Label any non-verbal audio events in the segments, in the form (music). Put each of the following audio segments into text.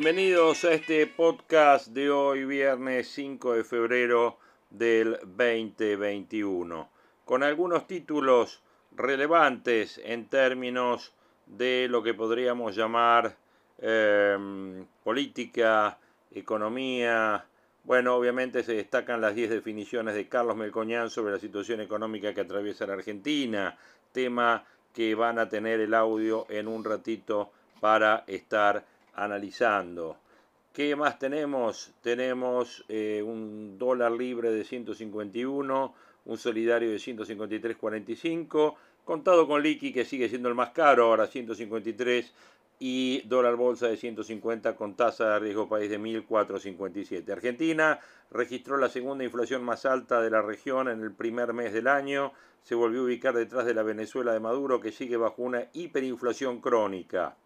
Bienvenidos a este podcast de hoy, viernes 5 de febrero del 2021, con algunos títulos relevantes en términos de lo que podríamos llamar em, política, economía. Bueno, obviamente se destacan las 10 definiciones de Carlos Melcoñán sobre la situación económica que atraviesa la Argentina, tema que van a tener el audio en un ratito para estar analizando. ¿Qué más tenemos? Tenemos eh, un dólar libre de 151, un solidario de 153.45, contado con liqui que sigue siendo el más caro, ahora 153, y dólar bolsa de 150 con tasa de riesgo país de 1.457. Argentina registró la segunda inflación más alta de la región en el primer mes del año, se volvió a ubicar detrás de la Venezuela de Maduro que sigue bajo una hiperinflación crónica.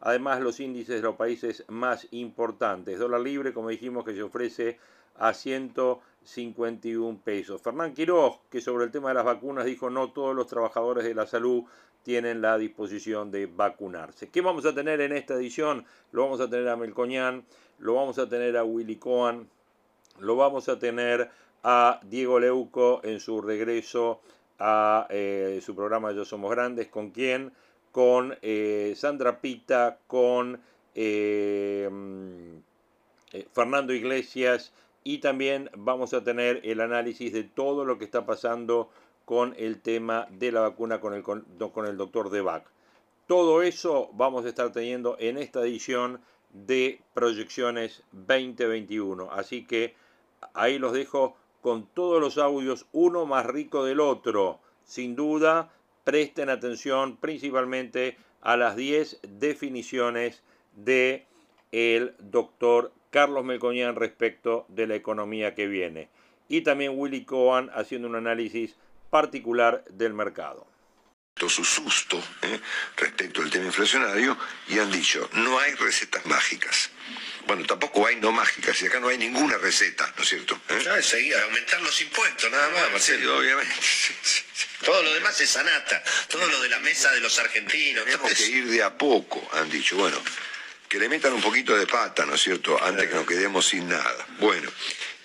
Además, los índices de los países más importantes. Dólar libre, como dijimos, que se ofrece a 151 pesos. Fernán Quiroz, que sobre el tema de las vacunas dijo no todos los trabajadores de la salud tienen la disposición de vacunarse. ¿Qué vamos a tener en esta edición? Lo vamos a tener a Melcoñán, lo vamos a tener a Willy Cohen, lo vamos a tener a Diego Leuco en su regreso a eh, su programa Yo Somos Grandes, con quien con eh, Sandra Pita, con eh, mm, eh, Fernando Iglesias y también vamos a tener el análisis de todo lo que está pasando con el tema de la vacuna con el, con, el doctor Debac. Todo eso vamos a estar teniendo en esta edición de Proyecciones 2021. Así que ahí los dejo con todos los audios, uno más rico del otro. Sin duda, presten atención principalmente a las 10 definiciones de el doctor Carlos Melcoñán respecto de la economía que viene. Y también Willy Cohen haciendo un análisis particular del mercado su susto ¿eh? respecto al tema inflacionario y han dicho, no hay recetas mágicas. Bueno, tampoco hay no mágicas, y acá no hay ninguna receta, ¿no es cierto? ¿Eh? seguir, aumentar los impuestos, nada más, Marcelo. obviamente. (laughs) Todo lo demás es sanata, todo lo de la mesa de los argentinos. Tenemos que ir de a poco, han dicho. Bueno, que le metan un poquito de pata, ¿no es cierto?, antes que nos quedemos sin nada. Bueno,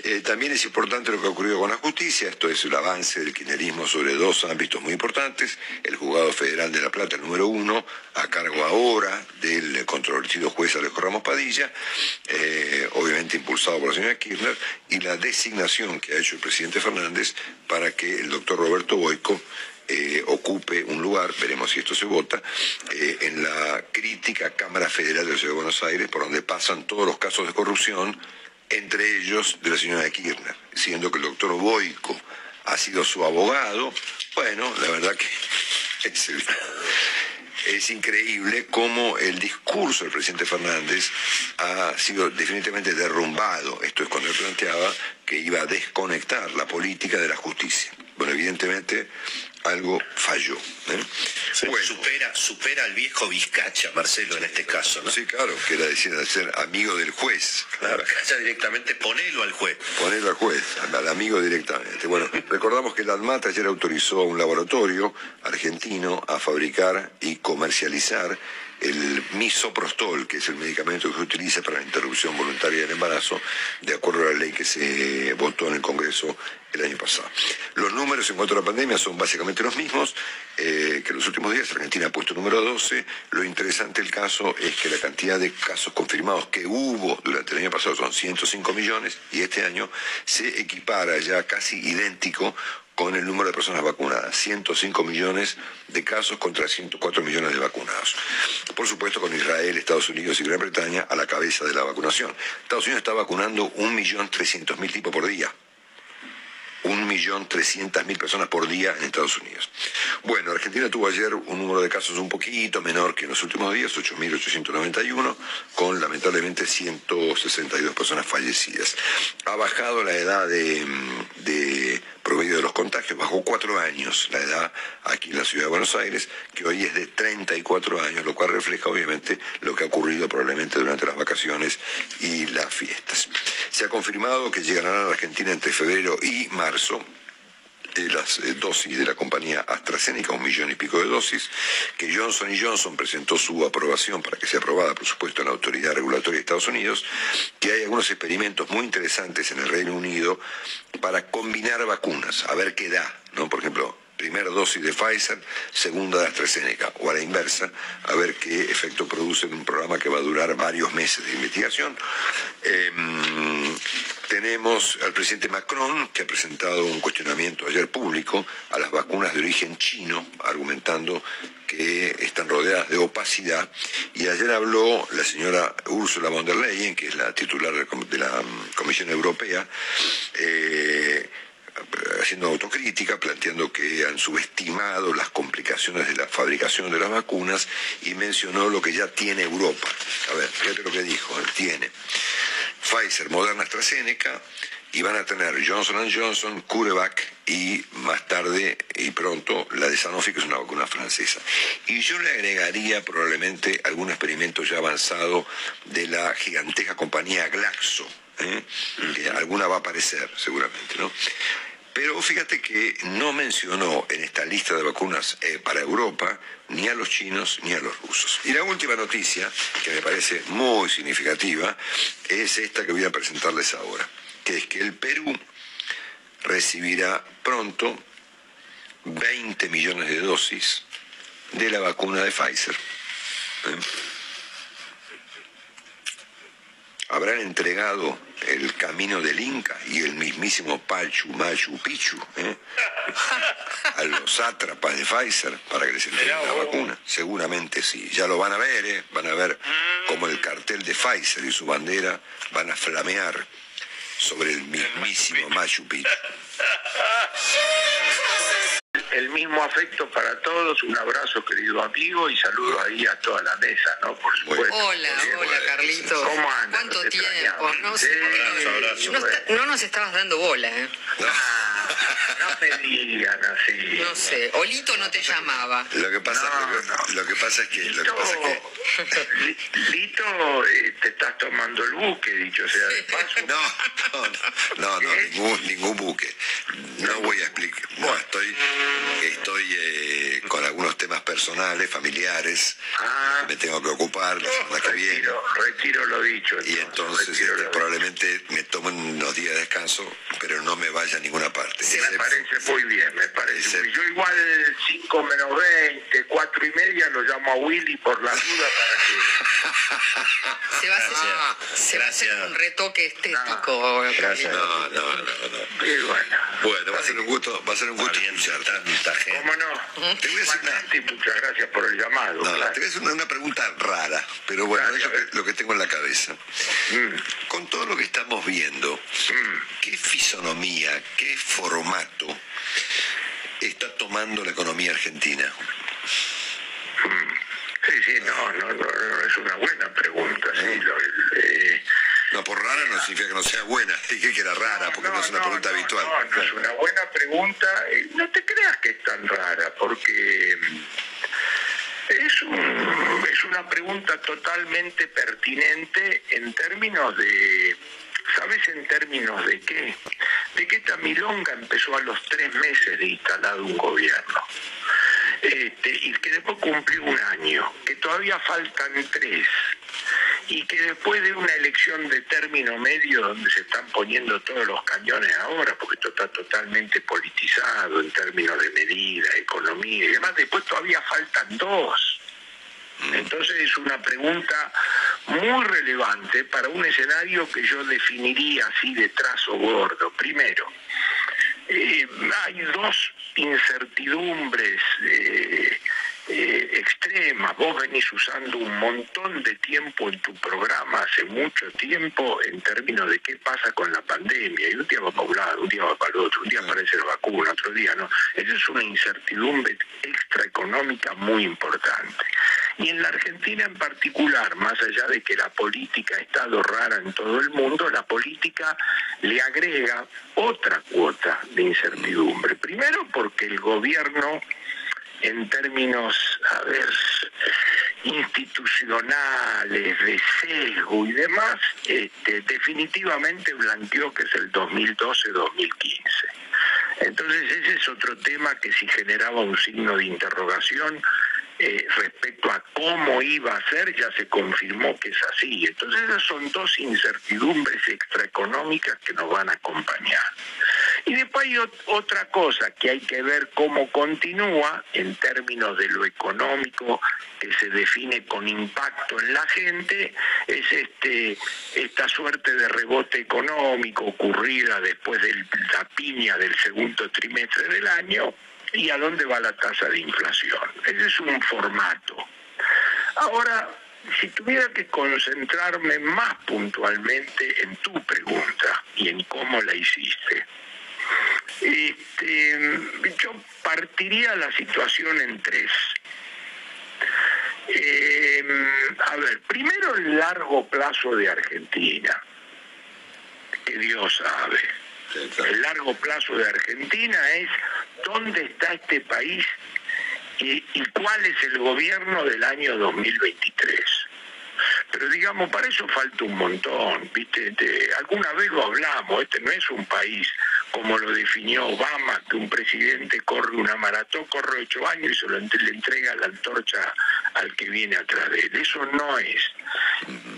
eh, también es importante lo que ha ocurrido con la justicia, esto es el avance del kirchnerismo sobre dos ámbitos muy importantes, el juzgado federal de La Plata, el número uno, a cargo ahora del controvertido juez Alejo Ramos Padilla, eh, obviamente impulsado por la señora Kirchner, y la designación que ha hecho el presidente Fernández para que el doctor Roberto Boico eh, ocupe un lugar, veremos si esto se vota, en la crítica Cámara Federal de la Ciudad de Buenos Aires, por donde pasan todos los casos de corrupción entre ellos de la señora Kirchner, siendo que el doctor Boico ha sido su abogado. Bueno, la verdad que (laughs) es, es increíble cómo el discurso del presidente Fernández ha sido definitivamente derrumbado. Esto es cuando él planteaba que iba a desconectar la política de la justicia. Bueno, evidentemente algo falló. ¿eh? supera, supera al viejo Vizcacha, Marcelo, en este caso. ¿no? Sí, claro, que era decir, ser amigo del juez. Claro, directamente ponelo al juez. Ponelo al juez, al amigo directamente. Bueno, recordamos que la ADMAT ayer autorizó a un laboratorio argentino a fabricar y comercializar el misoprostol, que es el medicamento que se utiliza para la interrupción voluntaria del embarazo, de acuerdo a la ley que se votó en el Congreso el año pasado. Los números en cuanto a la pandemia son básicamente los mismos eh, que los últimos días. Argentina ha puesto número 12. Lo interesante del caso es que la cantidad de casos confirmados que hubo durante el año pasado son 105 millones y este año se equipara ya casi idéntico con el número de personas vacunadas, 105 millones de casos contra 104 millones de vacunados. Por supuesto con Israel, Estados Unidos y Gran Bretaña a la cabeza de la vacunación. Estados Unidos está vacunando 1.300.000 tipos por día. 1.300.000 personas por día en Estados Unidos. Bueno, Argentina tuvo ayer un número de casos un poquito menor que en los últimos días, 8.891, con lamentablemente 162 personas fallecidas. Ha bajado la edad de, de promedio de los contagios, bajó cuatro años la edad aquí en la ciudad de Buenos Aires, que hoy es de 34 años, lo cual refleja obviamente lo que ha ocurrido probablemente durante las vacaciones y las fiestas. Se ha confirmado que llegarán a la Argentina entre febrero y marzo de las eh, dosis de la compañía AstraZeneca, un millón y pico de dosis, que Johnson Johnson presentó su aprobación para que sea aprobada, por supuesto, en la Autoridad Regulatoria de Estados Unidos, que hay algunos experimentos muy interesantes en el Reino Unido para combinar vacunas, a ver qué da, ¿no? Por ejemplo, primera dosis de Pfizer, segunda de AstraZeneca, o a la inversa, a ver qué efecto produce en un programa que va a durar varios meses de investigación. Em, tenemos al presidente Macron, que ha presentado un cuestionamiento ayer público a las vacunas de origen chino, argumentando que están rodeadas de opacidad. Y ayer habló la señora Ursula von der Leyen, que es la titular de la Comisión Europea, eh, haciendo autocrítica, planteando que han subestimado las complicaciones de la fabricación de las vacunas y mencionó lo que ya tiene Europa. A ver, fíjate lo que dijo, tiene Pfizer, Moderna, AstraZeneca y van a tener Johnson Johnson, CureVac y más tarde y pronto la de Sanofi, que es una vacuna francesa. Y yo le agregaría probablemente algún experimento ya avanzado de la gigantesca compañía Glaxo, ¿eh? que alguna va a aparecer seguramente, ¿no? Pero fíjate que no mencionó en esta lista de vacunas eh, para Europa ni a los chinos ni a los rusos. Y la última noticia, que me parece muy significativa, es esta que voy a presentarles ahora, que es que el Perú recibirá pronto 20 millones de dosis de la vacuna de Pfizer. ¿Eh? habrán entregado el camino del Inca y el mismísimo Pachu Machu Picchu ¿eh? (laughs) a los sátrapas de Pfizer para que les entreguen la vacuna. Seguramente sí. Ya lo van a ver, ¿eh? van a ver cómo el cartel de Pfizer y su bandera van a flamear sobre el mismísimo Machu Picchu (laughs) el mismo afecto para todos, un abrazo querido amigo y saludos ahí a toda la mesa, ¿no? Por supuesto. Hola, hola Carlito. ¿Cómo andas? ¿Cuánto tiempo? No, nos estabas dando bola, ¿eh? No, me digan así. No sé, Olito no te llamaba. Lo que pasa, lo, que pasa es que... Lo que pasa es que... Lito, eh, te estás tomando el buque, dicho sea de paso. No, no, no, ningún, ningún buque. No voy a explicar. Bueno, estoy Estoy eh, con algunos temas personales, familiares, ah. me tengo que ocupar la semana que viene. Retiro lo dicho. y entonces este, probablemente me tomen unos días de descanso, pero no me vaya a ninguna parte. Me parece muy bien, me parece. Yo igual 5 menos 20, 4 y media lo llamo a Willy por la duda para que... (laughs) se va a hacer, se va a hacer un retoque estético. Gracias. No, no, no, no. bueno. Bueno, va a ser un gusto, va a ser un gusto escucharte. ¿Cómo no? Te voy a hacer una... muchas gracias por el llamado. No, Te voy a hacer una, pregunta rara, pero bueno, es lo que, tengo en la cabeza. Mm. Con todo lo que estamos viendo. ¿qué fisonomía, qué formato está tomando la economía argentina? Sí, sí, no, no, no, es una buena pregunta. Sí, ¿Eh? eh, no, por rara no significa que no sea buena. (laughs) Dije que era rara, porque no, es una pregunta habitual. No, no es una buena pregunta. Eh, no te creas que es tan rara, porque es, es una pregunta totalmente pertinente en términos de... ¿Sabes en términos de qué? De que esta milonga empezó a los tres meses de instalado un gobierno. Este, y que después cumplió un año, que todavía faltan tres y que después de una elección de término medio donde se están poniendo todos los cañones ahora, porque esto está totalmente politizado en términos de medida, economía y demás, después todavía faltan dos. Mm. Entonces es una pregunta muy relevante para un escenario que yo definiría así de trazo gordo. Primero, eh, hay dos incertidumbres eh, eh, extremas. Vos venís usando un montón de tiempo en tu programa, hace mucho tiempo, en términos de qué pasa con la pandemia. Y un día va para un lado, un día va para el otro, un día aparece la vacuna, otro día no. Eso es una incertidumbre extraeconómica muy importante. Y en la Argentina en particular, más allá de que la política ha estado rara en todo el mundo, la política le agrega otra cuota de incertidumbre. Primero porque el gobierno en términos, a ver, institucionales, de sesgo y demás, este, definitivamente blanqueó que es el 2012-2015. Entonces ese es otro tema que si generaba un signo de interrogación eh, respecto a cómo iba a ser, ya se confirmó que es así. Entonces esas son dos incertidumbres extraeconómicas que nos van a acompañar. Y después hay otra cosa que hay que ver cómo continúa en términos de lo económico que se define con impacto en la gente, es este esta suerte de rebote económico ocurrida después de la piña del segundo trimestre del año y a dónde va la tasa de inflación. Ese es un formato. Ahora, si tuviera que concentrarme más puntualmente en tu pregunta y en cómo la hiciste, este, yo partiría la situación en tres. Eh, a ver, primero el largo plazo de Argentina, que Dios sabe. El largo plazo de Argentina es dónde está este país y, cuál es el gobierno del año 2023. Pero digamos, para eso falta un montón, ¿viste? alguna vez lo hablamos, este no es un país como lo definió Obama, que un presidente corre una maratón, corre ocho años y se le entrega la antorcha al que viene atrás de él. Eso no es.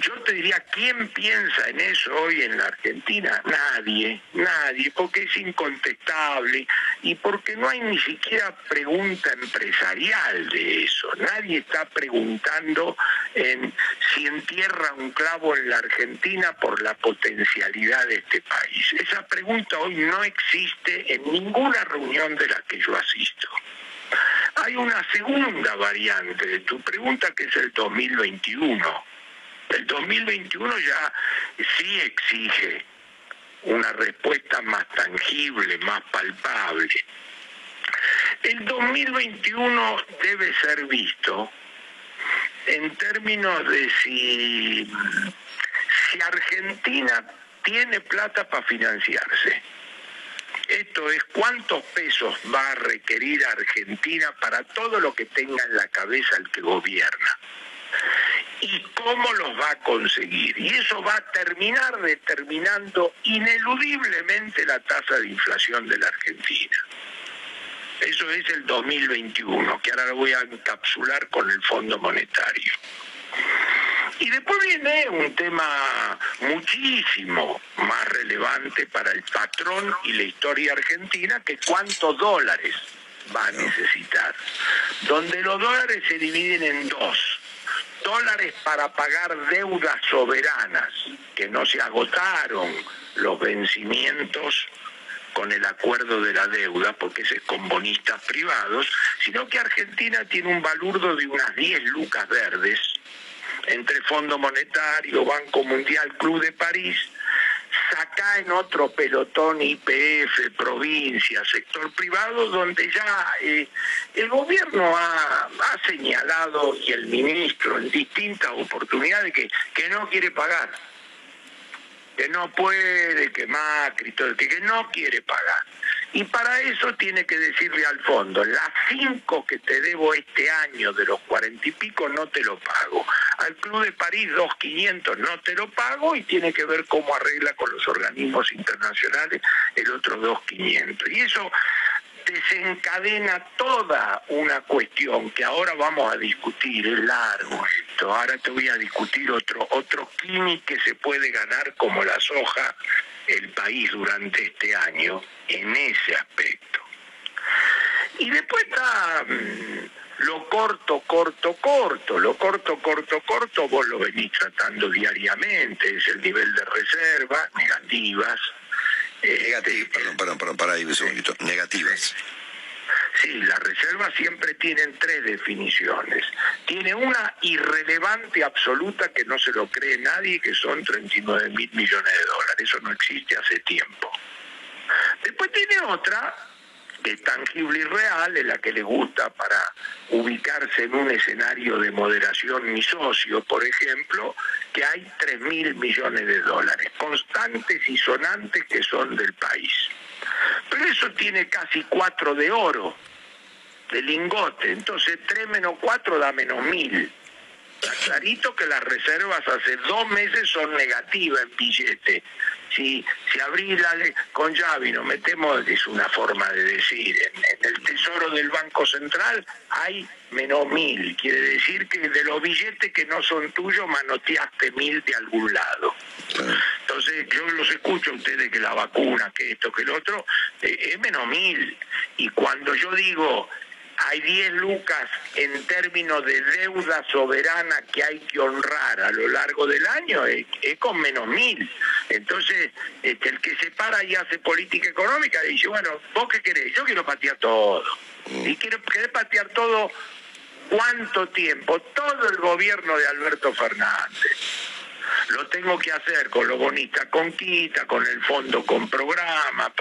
Yo te diría, ¿quién piensa en eso hoy en la Argentina? Nadie, nadie, porque es incontestable y porque no hay ni siquiera pregunta empresarial de eso. Nadie está preguntando en si entierra un clavo en la Argentina por la potencialidad de este país. Esa pregunta hoy no existe en ninguna reunión de la que yo asisto. Hay una segunda variante de tu pregunta que es el 2021. El 2021 ya sí exige una respuesta más tangible, más palpable. El 2021 debe ser visto en términos de si, Argentina tiene plata para financiarse. Esto es cuántos pesos va a requerir Argentina para todo lo que tenga en la cabeza el que gobierna. Y cómo los va a conseguir. Y eso va a terminar determinando ineludiblemente la tasa de inflación de la Argentina. Eso es el 2021, que ahora lo voy a encapsular con el Fondo Monetario. Y después viene un tema muchísimo más relevante para el patrón y la historia argentina, que cuántos dólares va a necesitar. Donde los dólares se dividen en dos. Dólares para pagar deudas soberanas, que no se agotaron los vencimientos con el acuerdo de la deuda, porque es con bonistas privados, sino que Argentina tiene un balurdo de unas 10 lucas verdes entre Fondo Monetario, Banco Mundial, Club de París, saca en otro pelotón IPF, provincia, sector privado, donde ya eh, el gobierno ha, ha, señalado y el ministro en distintas oportunidades que, que no quiere pagar que no puede, que Macri, todo, que, que no quiere pagar. Y para eso tiene que decirle al fondo, las cinco que te debo este año de los cuarenta y pico no te lo pago. Al Club de París dos quinientos no te lo pago y tiene que ver cómo arregla con los organismos internacionales el otro dos quinientos. Y eso desencadena toda una cuestión que ahora vamos a discutir, es largo esto, ahora te voy a discutir otro, otro que se puede ganar como la soja el país durante este año en ese aspecto. Y después está mm, lo corto, corto, corto, lo corto, corto, corto, vos lo venís tratando diariamente, es el nivel de reserva, negativas, Negativas, perdón, perdón, perdón, para ahí un segundito. Negativas. Sí, las reservas siempre tienen tres definiciones. Tiene una irrelevante absoluta que no se lo cree nadie, que son 39 mil millones de dólares. Eso no existe hace tiempo. Después tiene otra es tangible y real, en la que le gusta para ubicarse en un escenario de moderación mi socio, por ejemplo, que hay 3 mil millones de dólares, constantes y sonantes que son del país. Pero eso tiene casi 4 de oro, de lingote, entonces 3 menos 4 da menos mil. Está clarito que las reservas hace dos meses son negativas en billete si, si abrís la con llave y nos metemos, es una forma de decir, en, el tesoro del Banco Central hay menos mil, quiere decir que de los billetes que no son tuyos manoteaste mil de algún lado. Entonces yo los escucho a ustedes que la vacuna, que esto, que el otro, eh, es menos mil. Y cuando yo digo hay 10 lucas en términos de deuda soberana que hay que honrar a lo largo del año, es, con menos mil. Entonces, este, el que se para y hace política económica dice, bueno, ¿vos qué querés? Yo quiero patear todo. Mm. Y quiero querer patear todo, ¿cuánto tiempo? Todo el gobierno de Alberto Fernández lo tengo que hacer con lo bonita con quita, con el fondo con programa,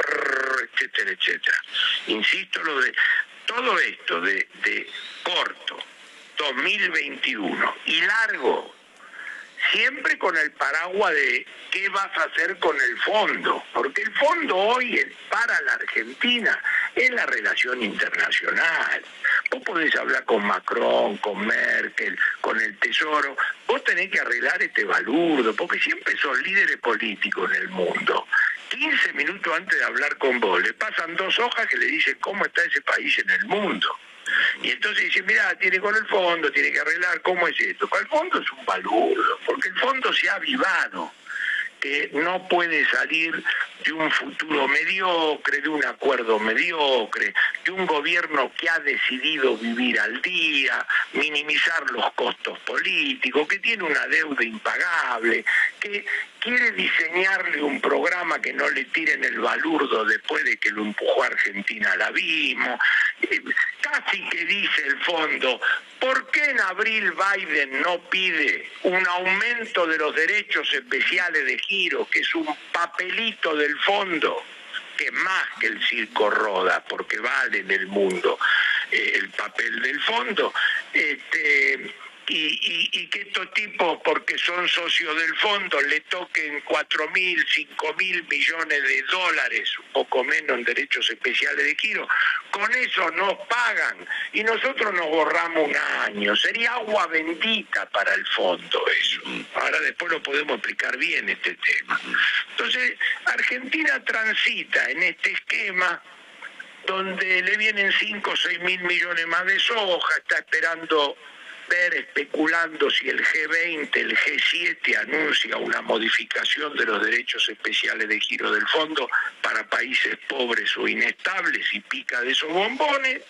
etcétera, etcétera. Insisto, lo de todo esto de, corto, 2021 y largo, siempre con el paraguas de qué vas a hacer con el fondo, porque el fondo hoy es para la Argentina, es la relación internacional. Vos podés hablar con Macron, con Merkel, con el Tesoro, vos tenés que arreglar este balurdo, porque siempre son líderes políticos en el mundo. 15 minutos antes de hablar con vos, le pasan dos hojas que le dicen cómo está ese país en el mundo. Y entonces dice, mira, tiene con el fondo, tiene que arreglar, ¿cómo es esto? El fondo es un balurdo, porque el fondo se ha avivado que no puede salir de un futuro mediocre, de un acuerdo mediocre, de un gobierno que ha decidido vivir al día, minimizar los costos políticos, que tiene una deuda impagable, que quiere diseñarle un programa que no le tiren el balurdo después de que lo empujó Argentina al abismo, eh, casi que dice el fondo, ¿por qué en abril Biden no pide un aumento de los derechos especiales de giro, que es un papelito del fondo? que más que el circo roda, porque vale en el mundo eh, el papel del fondo, este, y, que estos tipos, porque son socios del fondo, le toquen 4 mil, 5 mil millones de dólares, un poco menos en derechos especiales de giro, con eso nos pagan y nosotros nos borramos un año. Sería agua bendita para el fondo eso. Ahora después lo podemos explicar bien este tema. Entonces, Argentina transita en este esquema donde le vienen 5 o 6 mil millones más de soja, está esperando especulando si el G20, el G7 anuncia una modificación de los derechos especiales de giro del fondo para países pobres o inestables y pica de esos bombones,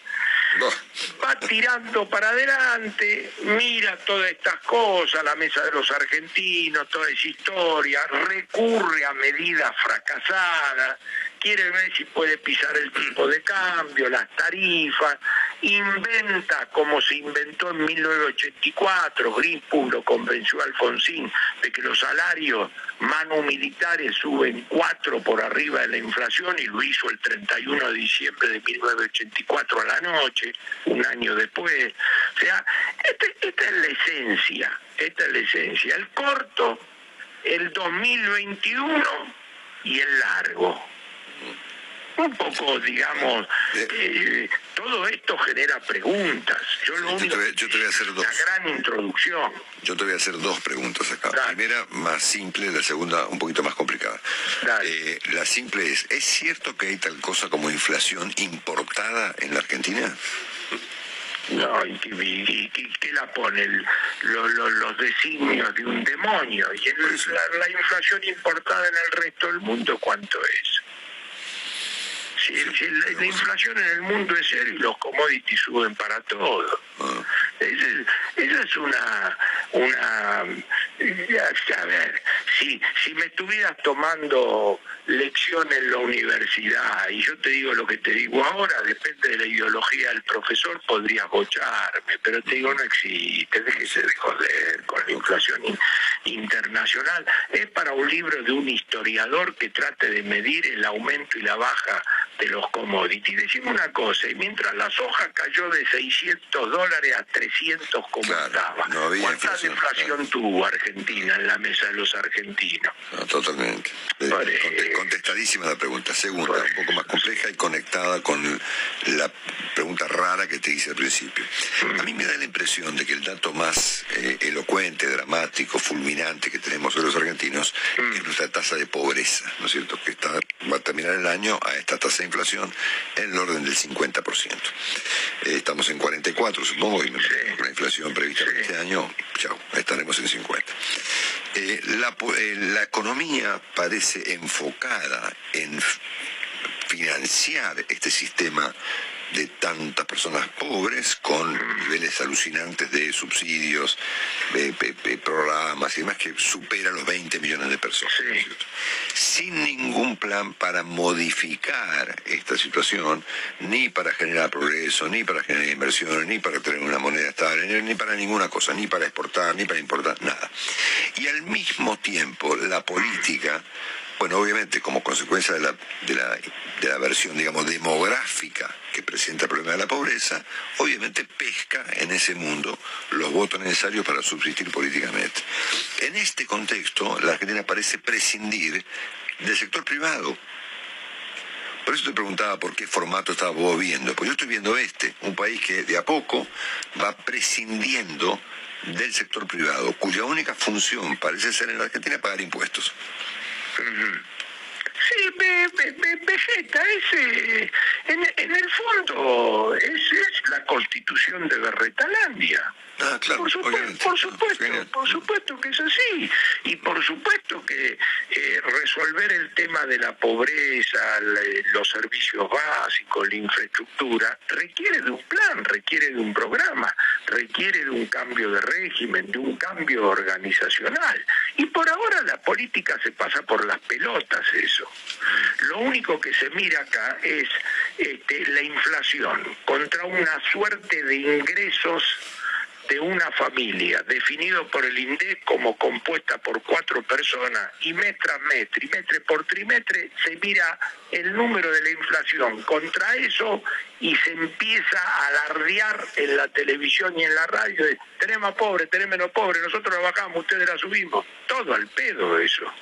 va tirando para adelante, mira todas estas cosas, la mesa de los argentinos, toda esa historia, recurre a medidas fracasadas, quiere ver si puede pisar el tipo de cambio, las tarifas, inventa como se inventó en 1984, Greenpool lo convenció a Alfonsín de que los salarios manu militares suben cuatro por arriba de la inflación y lo hizo el 31 de diciembre de 1984 a la noche, un año después. O sea, este, esta es la esencia, esta es la esencia. El corto, el 2021 y el largo un poco, digamos, eh, todo esto genera preguntas. Yo, lo te, voy, a hacer dos. Una gran introducción. Yo te voy a hacer dos preguntas acá. La primera más simple, la segunda un poquito más complicada. Eh, la simple es, ¿es cierto que hay tal cosa como inflación importada en la Argentina? No, y, que la pone los designios de un demonio. Y la, la inflación importada en el resto del mundo, ¿cuánto es? Si, la, inflación en el mundo es serio y los commodities suben para todo. Esa es, una, una a ver, si, si me estuvieras tomando lección en la universidad y yo te digo lo que te digo ahora, depende de la ideología del profesor, podrías bocharme, pero te digo no existe, déjese de joder con la inflación internacional. Es para un libro de un historiador que trate de medir el aumento y la baja de los commodities. Decimos una cosa, y mientras la soja cayó de 600 dólares a 300 como estaba, ¿cuánta inflación, tuvo Argentina en la mesa de los argentinos? Totalmente. Eh, contestadísima la pregunta. Segunda, un poco más compleja y conectada con la pregunta rara que te hice al principio. Mm. A mí me da la impresión de que el dato más eh, elocuente, dramático, fulminante que tenemos hoy los argentinos mm. es nuestra tasa de pobreza, ¿no es cierto? Que está, va a terminar el año a esta tasa de inflación en el orden del 50%. Eh, estamos en 44, supongo, y con la inflación prevista para este año, chao, estaremos en 50. Eh, la, la economía parece enfocada en financiar este sistema de tantas personas pobres con niveles alucinantes de subsidios, de, programas y demás que supera los 20 millones de personas. Sin ningún plan para modificar esta situación, ni para generar progreso, ni para generar inversiones, ni para tener una moneda estable, ni para ninguna cosa, ni para exportar, ni para importar, nada. Y al mismo tiempo la política bueno, obviamente como consecuencia de la, de la, de la versión, digamos, demográfica que presenta el problema de la pobreza, obviamente pesca en ese mundo los votos necesarios para subsistir políticamente. En este contexto, la Argentina parece prescindir del sector privado. Por eso te preguntaba por qué formato estabas vos viendo. Pues yo estoy viendo este, un país que de a poco va prescindiendo del sector privado, cuya única función parece ser en la Argentina pagar impuestos. Sí, Vegeta, en, en, el fondo es, es la constitución de Berretalandia. Ah, por, supuesto, por supuesto, por supuesto que es así. Y por supuesto que eh, resolver el tema de la pobreza, los servicios básicos, la infraestructura, requiere de un plan, requiere de un programa, requiere de un cambio de régimen, de un cambio organizacional. Y por ahora la política se pasa por las pelotas eso. Lo único que se mira acá es este, la inflación contra una suerte de ingresos de una familia definido por el INDEC como compuesta por cuatro personas y mes tras mes, trimestre por trimestre, se mira el número de la inflación contra eso y se empieza a alardear en la televisión y en la radio de tenemos más pobre, tenemos menos pobre, nosotros la bajamos, ustedes la subimos. Todo al pedo eso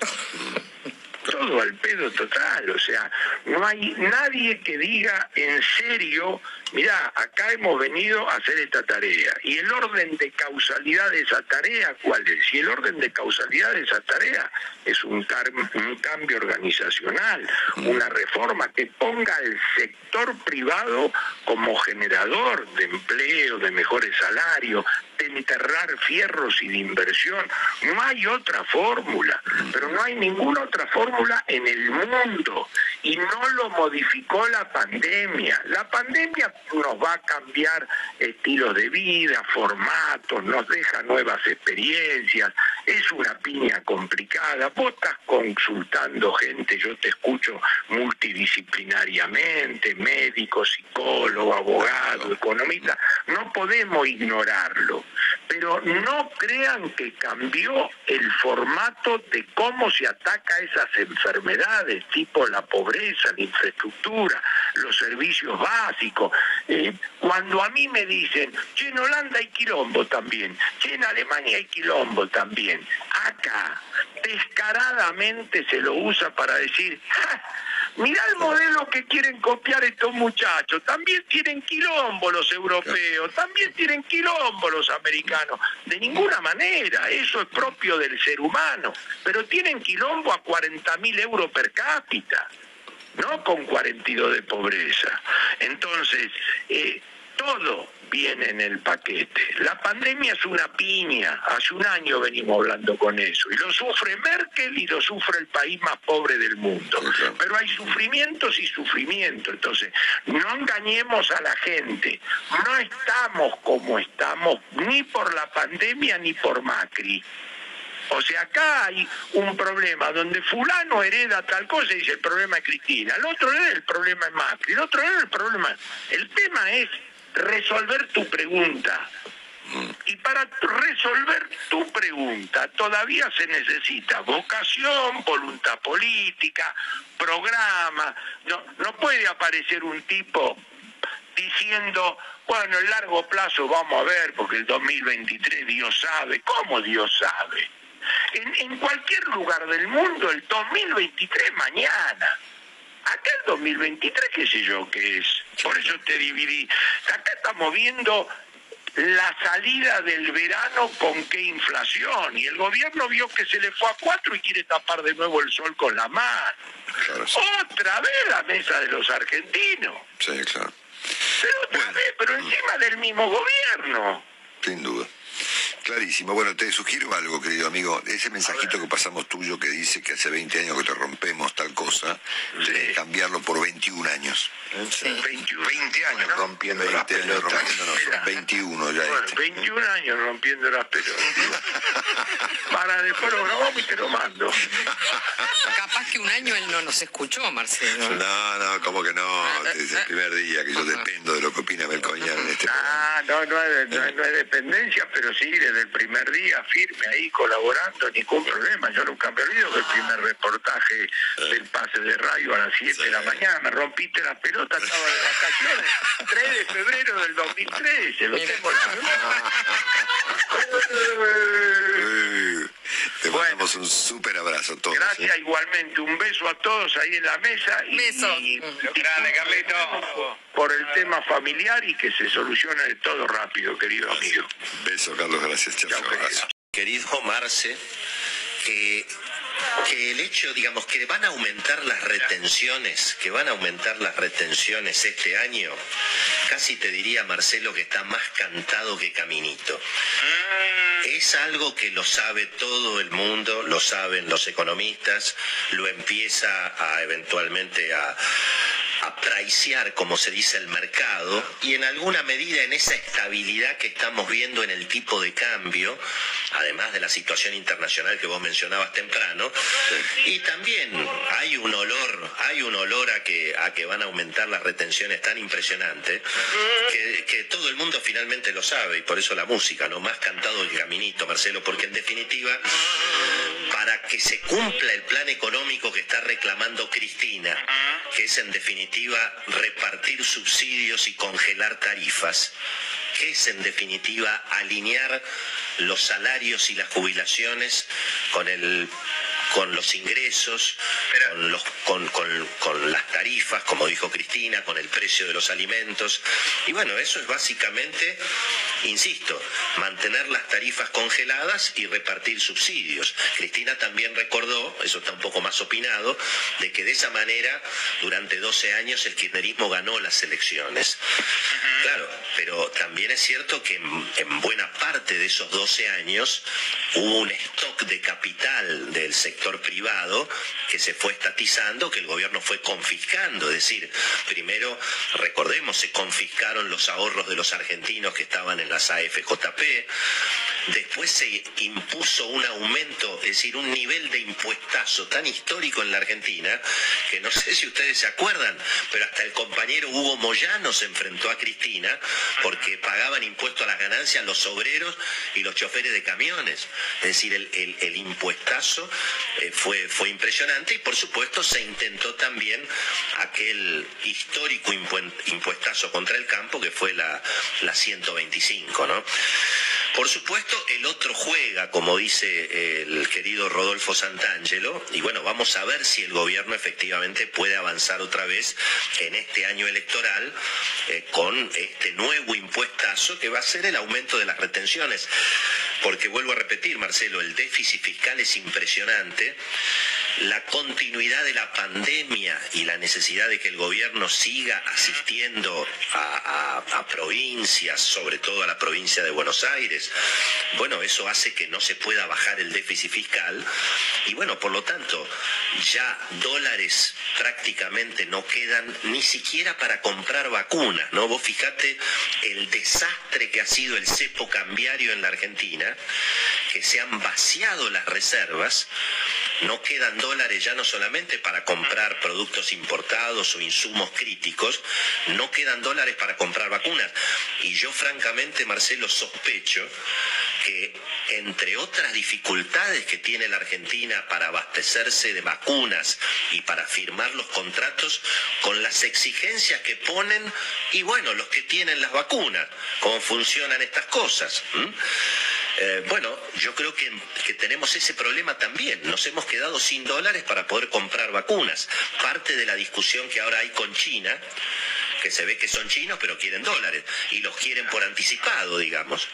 todo al pedo total, o sea, no hay nadie que diga en serio, mira, acá hemos venido a hacer esta tarea. Y el orden de causalidad de esa tarea, ¿cuál es? Y el orden de causalidad de esa tarea es un, un cambio organizacional, una reforma que ponga al sector privado como generador de empleo, de mejores salarios, enterrar fierros y de inversión. No hay otra fórmula, pero no hay ninguna otra fórmula en el mundo y no lo modificó la pandemia. La pandemia nos va a cambiar estilos de vida, formatos, nos deja nuevas experiencias, es una piña complicada. Vos estás consultando gente, yo te escucho multidisciplinariamente, médico, psicólogo, abogado, economista, no podemos ignorarlo pero no crean que cambió el formato de cómo se ataca esas enfermedades, tipo la pobreza, la infraestructura, los servicios básicos. Eh, cuando a mí me dicen, che, en Holanda hay quilombo también, che, en Alemania hay quilombo también, acá descaradamente se lo usa para decir, Mirá el modelo que quieren copiar estos muchachos. También tienen quilombo los europeos, también tienen quilombo los americanos. De ninguna manera, eso es propio del ser humano. Pero tienen quilombo a 40 mil euros per cápita, no con 42 de pobreza. Entonces, eh, todo viene en el paquete. La pandemia es una piña, hace un año venimos hablando con eso, y lo sufre Merkel y lo sufre el país más pobre del mundo. Pero hay sufrimientos y sufrimientos, entonces no engañemos a la gente, no estamos como estamos ni por la pandemia ni por Macri. O sea, acá hay un problema donde fulano hereda tal cosa y dice el problema es Cristina, el otro hereda el problema es Macri, el otro hereda el problema. El tema es resolver tu pregunta. Y para resolver tu pregunta todavía se necesita vocación, voluntad política, programa. No, no puede aparecer un tipo diciendo, bueno, en largo plazo vamos a ver, porque el 2023 Dios sabe. ¿Cómo Dios sabe? En, en cualquier lugar del mundo, el 2023 mañana. Acá el 2023, qué sé yo qué es. Por eso te dividí. Acá estamos viendo la salida del verano con qué inflación. Y el gobierno vio que se le fue a cuatro y quiere tapar de nuevo el sol con la mano. Claro, sí. Otra vez la mesa de los argentinos. Sí, claro. Pero otra vez, pero encima del mismo gobierno. Sin duda. Clarísimo. Bueno, te sugiero algo, querido amigo. Ese mensajito que pasamos tuyo que dice que hace 20 años que te rompemos tal cosa, tenés que cambiarlo por 21 años. Sí. 21, 20 años Bueno, rompiendo las 20 años pelotas. rompiéndonos, son 21 ya Bueno, este. 21 años rompiendo las pelotas. Para después lo grabamos y te lo mando. Capaz que un año él no nos escuchó, Marcelo. No, no, como que no. Es el primer día que yo dependo de lo que opina Melcoña en este Ah, no, no es, no, no es dependencia, pero sí, desde el primer día, firme ahí, colaborando, ningún problema. Yo nunca me olvido que el primer reportaje del pase de rayo a las 7 de la mañana, me rompiste la pelota, estaba de vacaciones, 3 de febrero del 2013, lo tengo en la (laughs) Te Bueno. mandamos un súper abrazo a todos. Gracias ¿eh? igualmente, un beso a todos ahí en la mesa. Y, Beso. y- Grande, Carlito. Por el tema familiar y que se solucione de todo rápido, querido amigo. Beso, Carlos, gracias. Chao, abrazo. Querido Marce, que, que el hecho, digamos, que van a aumentar las retenciones, que van a aumentar las retenciones este año, casi te diría, Marcelo, que está más cantado que caminito. Es algo que lo sabe todo el mundo, lo saben los economistas, lo empieza a eventualmente a, a como se dice, el mercado, y en alguna medida en esa estabilidad que estamos viendo en el tipo de cambio, además de la situación internacional que vos mencionabas temprano, y también hay un olor, hay un olor a que, a que van a aumentar las retenciones tan impresionante, que, que todo el mundo finalmente lo sabe, y por eso la música, ¿no? Más cantado el caminito, Marcelo, porque en definitiva, para que se cumpla el plan económico que está reclamando Cristina, que es en definitiva repartir subsidios y congelar tarifas, que es en definitiva alinear los salarios y las jubilaciones con el con los ingresos, con, los, con, con- con las tarifas, como dijo Cristina, con el precio de los alimentos. Y bueno, eso es básicamente, insisto, mantener las tarifas congeladas y repartir subsidios. Cristina también recordó, eso está un poco más opinado, de que de esa manera, durante 12 años, el kirchnerismo ganó las elecciones. Claro, pero también es cierto que en, en buena parte de esos 12 años hubo un stock de capital del sector privado que se fue estatizando, que el gobierno fue confiscando. Es decir, primero, recordemos, se confiscaron los ahorros de los argentinos que estaban en las AFJP. Después se impuso un aumento, es decir, un nivel de impuestazo tan histórico en la Argentina, que no sé si ustedes se acuerdan, pero hasta el compañero Hugo Moyano se enfrentó a Cristina porque pagaban impuesto a las ganancias los obreros y los choferes de camiones. Es decir, el, el- impuestazo eh, fue, fue impresionante y por supuesto se intentó también aquel histórico impuestazo contra el campo que fue la, la 125, ¿no? Por supuesto, el otro juega, como dice el querido Rodolfo Santangelo, y bueno, vamos a ver si el gobierno efectivamente puede avanzar otra vez en este año electoral eh, con este nuevo impuestazo que va a ser el aumento de las retenciones. Porque vuelvo a repetir, Marcelo, el déficit fiscal es impresionante. La continuidad de la pandemia y la necesidad de que el gobierno siga asistiendo a, provincias, sobre todo a la provincia de Buenos Aires, bueno, eso hace que no se pueda bajar el déficit fiscal y bueno, por lo tanto, ya dólares prácticamente no quedan ni siquiera para comprar vacunas, ¿no? Vos fijate el desastre que ha sido el cepo cambiario en la Argentina, que se han vaciado las reservas, no quedan dólares ya no solamente para comprar productos importados o insumos críticos, no quedan dólares para comprar vacunas. Y yo francamente, Marcelo, sospecho que entre otras dificultades que tiene la Argentina para abastecerse de vacunas y para firmar los contratos, con las exigencias que ponen y bueno, los que tienen las vacunas, cómo funcionan estas cosas. Eh, bueno, yo creo que, que, tenemos ese problema también. Nos hemos quedado sin dólares para poder comprar vacunas. Parte de la discusión que ahora hay con China que se ve que son chinos pero quieren dólares y los quieren por anticipado, digamos.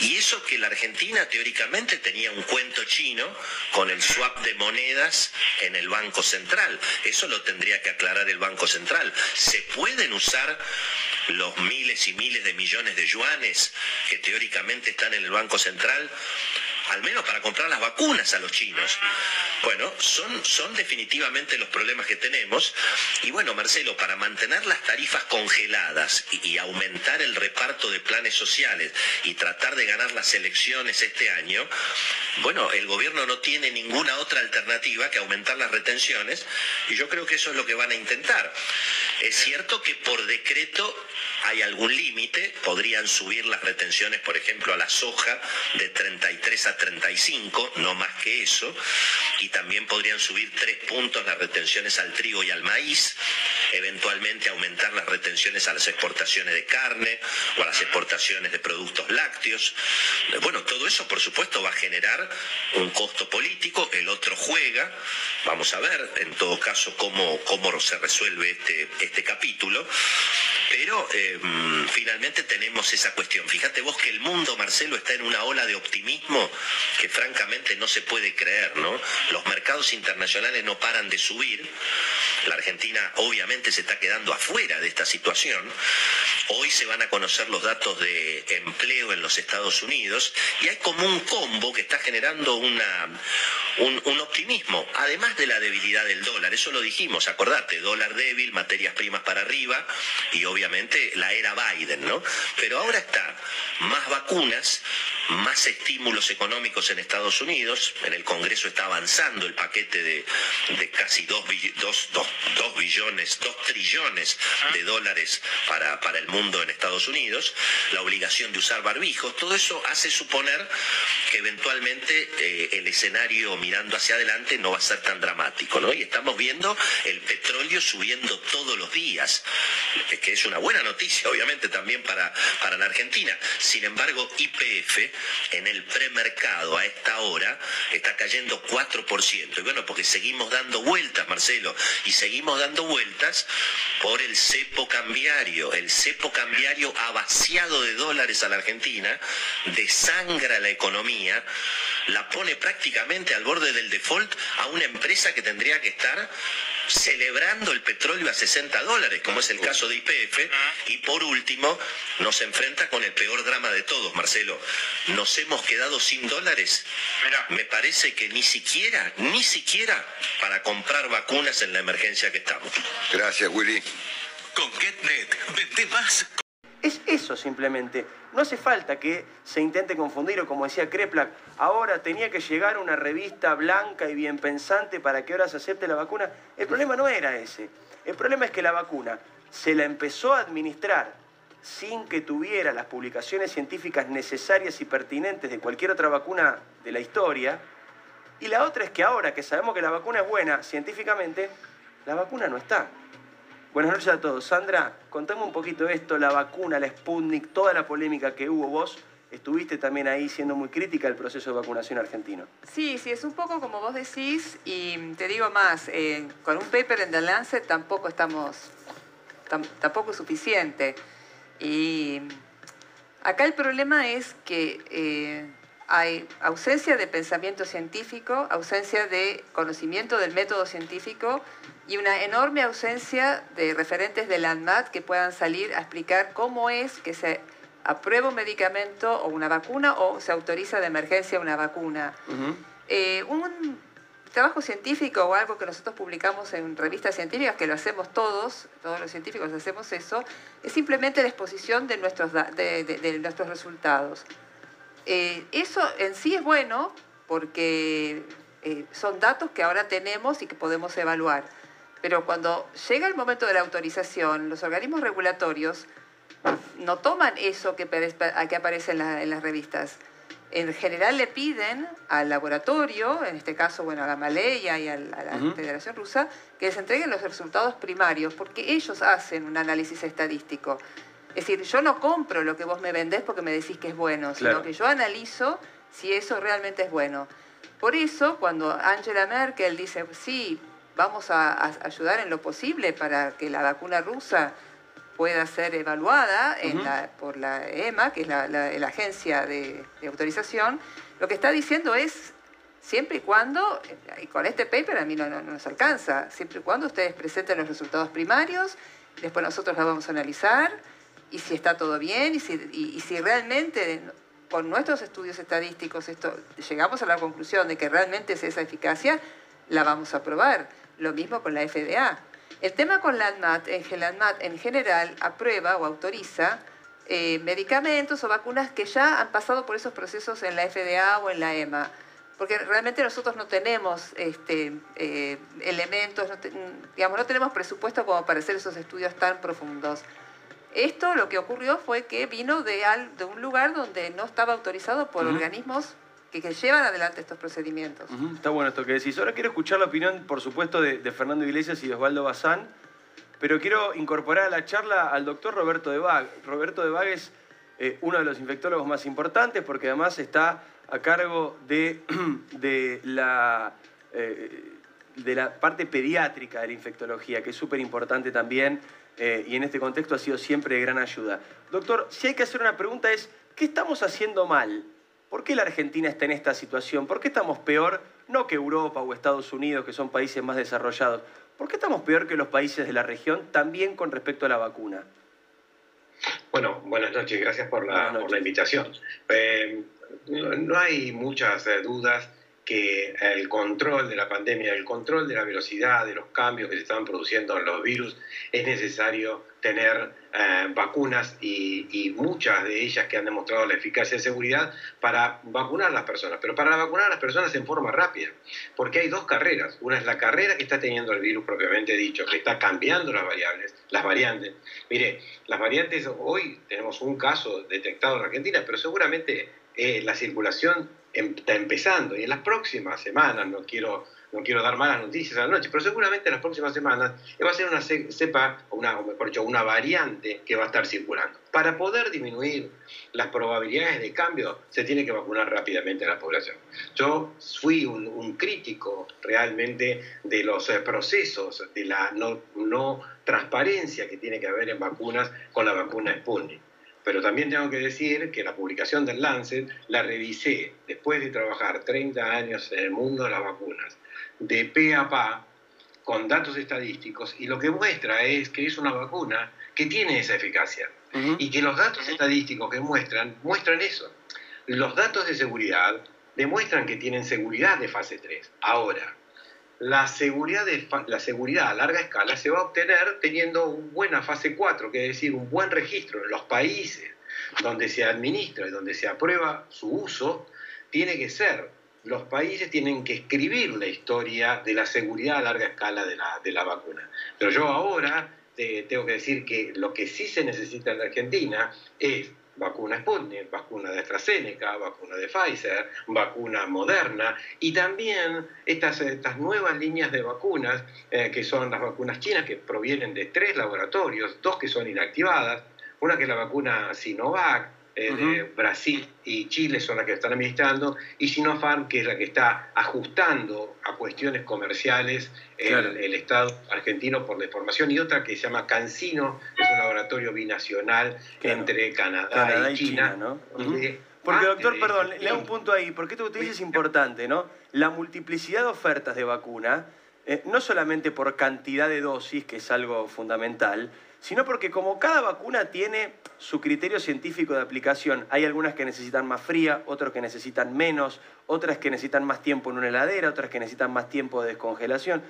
Y eso que la Argentina teóricamente tenía un cuento chino con el swap de monedas en el Banco Central. Eso lo tendría que aclarar el Banco Central. ¿Se pueden usar los miles y miles de millones de yuanes que teóricamente están en el Banco Central al menos para comprar las vacunas a los chinos. Bueno, son, son definitivamente los problemas que tenemos. Y bueno, Marcelo, para mantener las tarifas congeladas y, aumentar el reparto de planes sociales y tratar de ganar las elecciones este año, bueno, el gobierno no tiene ninguna otra alternativa que aumentar las retenciones y yo creo que eso es lo que van a intentar. Es cierto que por decreto hay algún límite, podrían subir las retenciones, por ejemplo, a la soja de 33 a 35, no más que eso, y también podrían subir tres puntos las retenciones al trigo y al maíz, eventualmente aumentar las retenciones a las exportaciones de carne o a las exportaciones de productos lácteos. Bueno, todo eso por supuesto va a generar un costo político, el otro juega, vamos a ver en todo caso cómo, cómo se resuelve este, este capítulo, pero em, finalmente tenemos esa cuestión. Fíjate vos que el mundo, Marcelo, está en una ola de optimismo que francamente no se puede creer, ¿no? Los mercados internacionales no paran de subir. La Argentina obviamente se está quedando afuera de esta situación. Hoy se van a conocer los datos de empleo en los Estados Unidos y hay como un combo que está generando una, un, optimismo, además de la debilidad del dólar. Eso lo dijimos, acordate, dólar débil, materias primas para arriba y obviamente la era Biden, ¿no? Pero ahora está más vacunas, más estímulos económicos en Estados Unidos. En el Congreso está avanzando el paquete de, casi 2 billones, 2 trillones de dólares para, para el mundo en Estados Unidos. La obligación de usar barbijos. Todo eso hace suponer que eventualmente eh, el escenario mirando hacia adelante no va a ser tan dramático. ¿no? Y estamos viendo el petróleo subiendo todos los días, que es una buena noticia, obviamente, también para, para la Argentina. Sin embargo, IPF en el premercado a esta hora está cayendo 4%. Y bueno, porque seguimos dando vueltas, Marcelo, y seguimos dando vueltas por el cepo cambiario. El cepo cambiario ha vaciado de dólares a la Argentina, desangra la economía, la pone prácticamente al borde del default a una empresa que tendría que estar celebrando el petróleo a 60 dólares, como es el caso de IPF, y por último nos enfrenta con el peor drama de todos, Marcelo. Nos hemos quedado sin dólares. Me parece que ni siquiera, ni siquiera para comprar vacunas en la emergencia que estamos. Gracias, Willy. Con GetNet, vende más. Es eso simplemente. No hace falta que se intente confundir, o como decía Kreplak, ahora tenía que llegar una revista blanca y bien pensante para que ahora se acepte la vacuna. El problema no era ese. El problema es que la vacuna se la empezó a administrar sin que tuviera las publicaciones científicas necesarias y pertinentes de cualquier otra vacuna de la historia. Y la otra es que ahora que sabemos que la vacuna es buena científicamente, la vacuna no está. Buenas noches a todos. Sandra, contame un poquito esto, la vacuna, la Sputnik, toda la polémica que hubo vos. Estuviste también ahí siendo muy crítica del proceso de vacunación argentino. Sí, sí, es un poco como vos decís y te digo más, eh, con un paper en The Lancet tampoco estamos, tampoco es suficiente. Y acá el problema es que eh, hay ausencia de pensamiento científico, ausencia de conocimiento del método científico y una enorme ausencia de referentes de la ANMAT que puedan salir a explicar cómo es que se aprueba un medicamento o una vacuna o se autoriza de emergencia una vacuna. Eh, un trabajo científico o algo que nosotros publicamos en revistas científicas, que lo hacemos todos, todos los científicos hacemos eso, es simplemente la exposición de nuestros, de nuestros resultados. Eh, eso en sí es bueno porque eh, son datos que ahora tenemos y que podemos evaluar. Pero cuando llega el momento de la autorización, los organismos regulatorios no toman eso que, que aparece en, las revistas. En general le piden al laboratorio, en este caso bueno, a Gamaleya y a la, Federación Rusa, que les entreguen los resultados primarios, porque ellos hacen un análisis estadístico. Es decir, yo no compro lo que vos me vendés porque me decís que es bueno, sino que yo analizo si eso realmente es bueno. Por eso, cuando Angela Merkel dice, sí, vamos a, ayudar en lo posible para que la vacuna rusa pueda ser evaluada por la EMA, que es la, agencia de, autorización, lo que está diciendo es, siempre y cuando, y con este paper a mí no, nos alcanza, siempre y cuando ustedes presenten los resultados primarios, después nosotros los vamos a analizar, y si está todo bien, y si, realmente con nuestros estudios estadísticos esto, llegamos a la conclusión de que realmente es esa eficacia, la vamos a probar. Lo mismo con la FDA. El tema con la ANMAT, en ANMAT en general aprueba o autoriza eh, medicamentos o vacunas que ya han pasado por esos procesos en la FDA o en la EMA. Porque realmente nosotros no tenemos este, eh, elementos, digamos, no tenemos presupuesto como para hacer esos estudios tan profundos. Esto lo que ocurrió fue que vino de, de un lugar donde no estaba autorizado por organismos que, llevan adelante estos procedimientos. Está bueno esto que decís. Ahora quiero escuchar la opinión, por supuesto, de, Fernando Iglesias y de Osvaldo Bazán, pero quiero incorporar a la charla al doctor Roberto de Bag. Roberto de Bag es eh, uno de los infectólogos más importantes porque además está a cargo de, (clears throat) de la... Eh, de la parte pediátrica de la infectología, que es súper importante también eh, y en este contexto ha sido siempre de gran ayuda. Doctor, si hay que hacer una pregunta es, ¿qué estamos haciendo mal? ¿Por qué la Argentina está en esta situación? ¿Por qué estamos peor, no que Europa o Estados Unidos, que son países más desarrollados? ¿Por qué estamos peor que los países de la región, también con respecto a la vacuna? Bueno, buenas noches, gracias por la, invitación. Eh, no, hay muchas eh, dudas que el control de la pandemia, el control de la velocidad de los cambios que se están produciendo en los virus, es necesario tener eh, vacunas y, muchas de ellas que han demostrado la eficacia y seguridad para vacunar a las personas, pero para vacunar a las personas en forma rápida, porque hay dos carreras. Una es la carrera que está teniendo el virus propiamente dicho, que está cambiando las variables, las variantes. Mire, las variantes, hoy tenemos un caso detectado en Argentina, pero seguramente eh, la circulación está empezando y en las próximas semanas, no quiero, no quiero dar malas noticias a la noche, pero seguramente en las próximas semanas va a ser una cepa, una, o mejor dicho, una variante que va a estar circulando. Para poder disminuir las probabilidades de cambio, se tiene que vacunar rápidamente a la población. Yo fui un, crítico realmente de los eh, procesos, de la no, no transparencia que tiene que haber en vacunas con la vacuna Sputnik pero también tengo que decir que la publicación del Lancet la revisé después de trabajar 30 años en el mundo de las vacunas, de pe a pa, con datos estadísticos, y lo que muestra es que es una vacuna que tiene esa eficacia. Y que los datos estadísticos que muestran, muestran eso. Los datos de seguridad demuestran que tienen seguridad de fase 3. Ahora, la seguridad, de, la seguridad a larga escala se va a obtener teniendo una buena fase 4, que es decir, un buen registro en los países donde se administra y donde se aprueba su uso, tiene que ser, los países tienen que escribir la historia de la seguridad a larga escala de la, de la vacuna. Pero yo ahora tengo que decir que lo que sí se necesita en la Argentina es vacuna Sputnik, vacuna de AstraZeneca, vacuna de Pfizer, vacuna Moderna y también estas, estas nuevas líneas de vacunas eh, que son las vacunas chinas que provienen de tres laboratorios, dos que son inactivadas, una que es la vacuna Sinovac, eh, de Brasil y Chile son las que están administrando, y Sinopharm, que es la que está ajustando a cuestiones comerciales el, Estado argentino por deformación, y otra que se llama CanSino, que es un laboratorio binacional entre Canadá, y China. ¿no? Porque, doctor, perdón, le hago un punto ahí, porque esto que usted dice es importante, ¿no? La multiplicidad de ofertas de vacuna, eh, no solamente por cantidad de dosis, que es algo fundamental, sino porque como cada vacuna tiene su criterio científico de aplicación, hay algunas que necesitan más fría, otras que necesitan menos, otras que necesitan más tiempo en una heladera, otras que necesitan más tiempo de descongelación.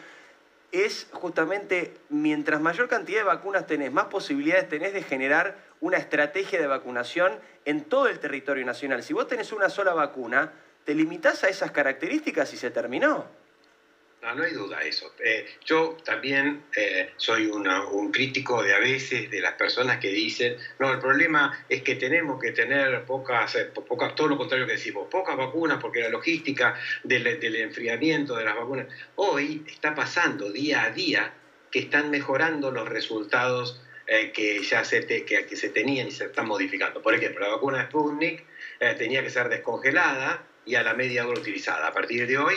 es justamente, mientras mayor cantidad de vacunas tenés, más posibilidades tenés de generar una estrategia de vacunación en todo el territorio nacional. Si vos tenés una sola vacuna, te limitás a esas características y se terminó. No, no hay duda de eso. Eh, yo también eh, soy un crítico de a veces de las personas que dicen, no, el problema es que tenemos que tener pocas, eh, pocas todo lo contrario que decimos, pocas vacunas porque la logística del, enfriamiento de las vacunas. Hoy está pasando día a día que están mejorando los resultados que ya se, que, se tenían y se están modificando. Por ejemplo, la vacuna Sputnik tenía que ser descongelada y a la media hora utilizada. A partir de hoy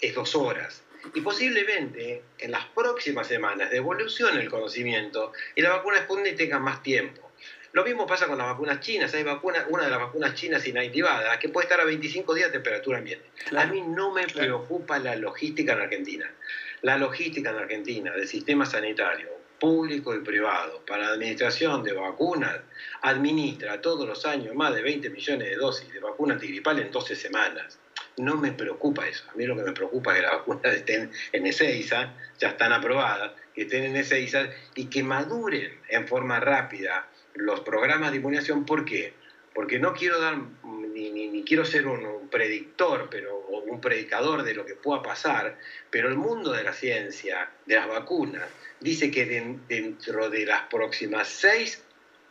es dos horas y posiblemente en las próximas semanas devolucione el conocimiento y la vacuna Sputnik tenga más tiempo. Lo mismo pasa con las vacunas chinas. Hay vacuna, una de las vacunas chinas inactivadas que puede estar a 25 días de temperatura ambiente. A mí no me preocupa la logística en Argentina. La logística en Argentina del sistema sanitario, público y privado, para la administración de vacunas, administra todos los años más de 20 millones de dosis de vacuna antigripal en 12 semanas no me preocupa eso. A mí lo que me preocupa es que las vacunas estén en Ezeiza, ya están aprobadas, que estén en Ezeiza y que maduren en forma rápida los programas de inmunización. ¿Por qué? Porque no quiero dar, ni, quiero ser un, predictor, pero, un predicador de lo que pueda pasar, pero el mundo de la ciencia, de las vacunas, dice que dentro de las próximas 6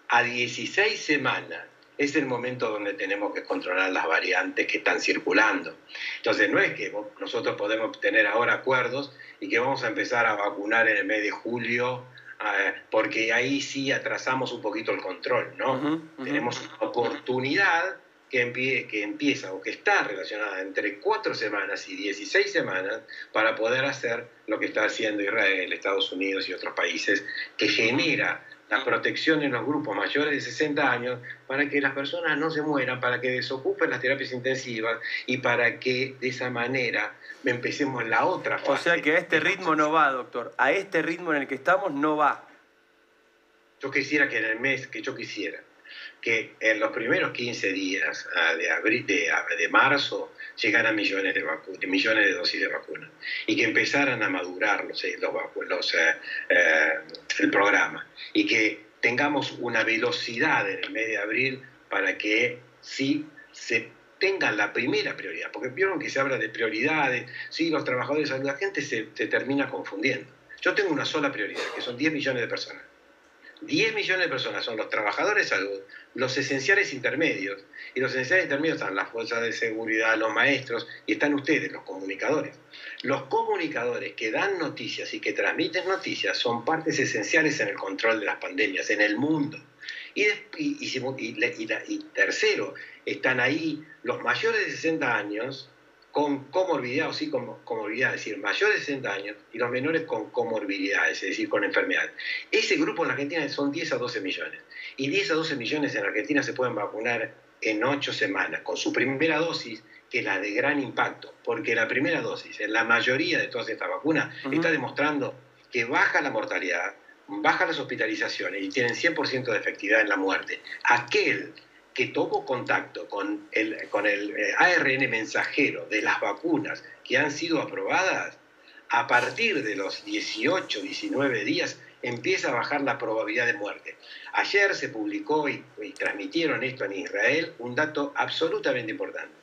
a 16 semanas es el momento donde tenemos que controlar las variantes que están circulando. Entonces, no es que nosotros podemos tener ahora acuerdos y que vamos a empezar a vacunar en el mes de julio, eh, porque ahí sí atrasamos un poquito el control, ¿no? Tenemos una oportunidad que, que empieza o que está relacionada entre cuatro semanas y 16 semanas para poder hacer lo que está haciendo Israel, Estados Unidos y otros países, que genera la protección en los grupos mayores de 60 años para que las personas no se mueran, para que desocupen las terapias intensivas y para que de esa manera empecemos la otra fase. O sea que a este ritmo no va, doctor. A este ritmo en el que estamos no va. Yo quisiera que en el mes que yo quisiera, que en los primeros 15 días ah, de, abril, de, de marzo llegaran millones de, millones de dosis de vacunas y que empezaran a madurar eh, los, eh, eh, el programa y que tengamos una velocidad en el mes de abril para que sí se tenga la primera prioridad, porque vieron que se habla de prioridades, sí, los trabajadores, la gente se termina confundiendo. Yo tengo una sola prioridad, que son 10 millones de personas. 10 millones de personas son los trabajadores de salud, los esenciales intermedios, y los esenciales intermedios están las fuerzas de seguridad, los maestros, y están ustedes, los comunicadores. Los comunicadores que dan noticias y que transmiten noticias son partes esenciales en el control de las pandemias en el mundo. Y, y tercero, están ahí los mayores de 60 años, con comorbilidad o sí con comorbilidad, es decir, mayores de 60 años y los menores con comorbilidades, es decir, con enfermedades. Ese grupo en Argentina son 10 a 12 millones. Y 10 a 12 millones en Argentina se pueden vacunar en 8 semanas con su primera dosis, que es la de gran impacto, porque la primera dosis, en la mayoría de todas estas vacunas, está demostrando que baja la mortalidad, baja las hospitalizaciones y tienen 100% de efectividad en la muerte. Aquel que tuvo contacto con el, con el eh, ARN mensajero de las vacunas que han sido aprobadas, a partir de los 18, 19 días empieza a bajar la probabilidad de muerte. Ayer se publicó y, transmitieron esto en Israel un dato absolutamente importante.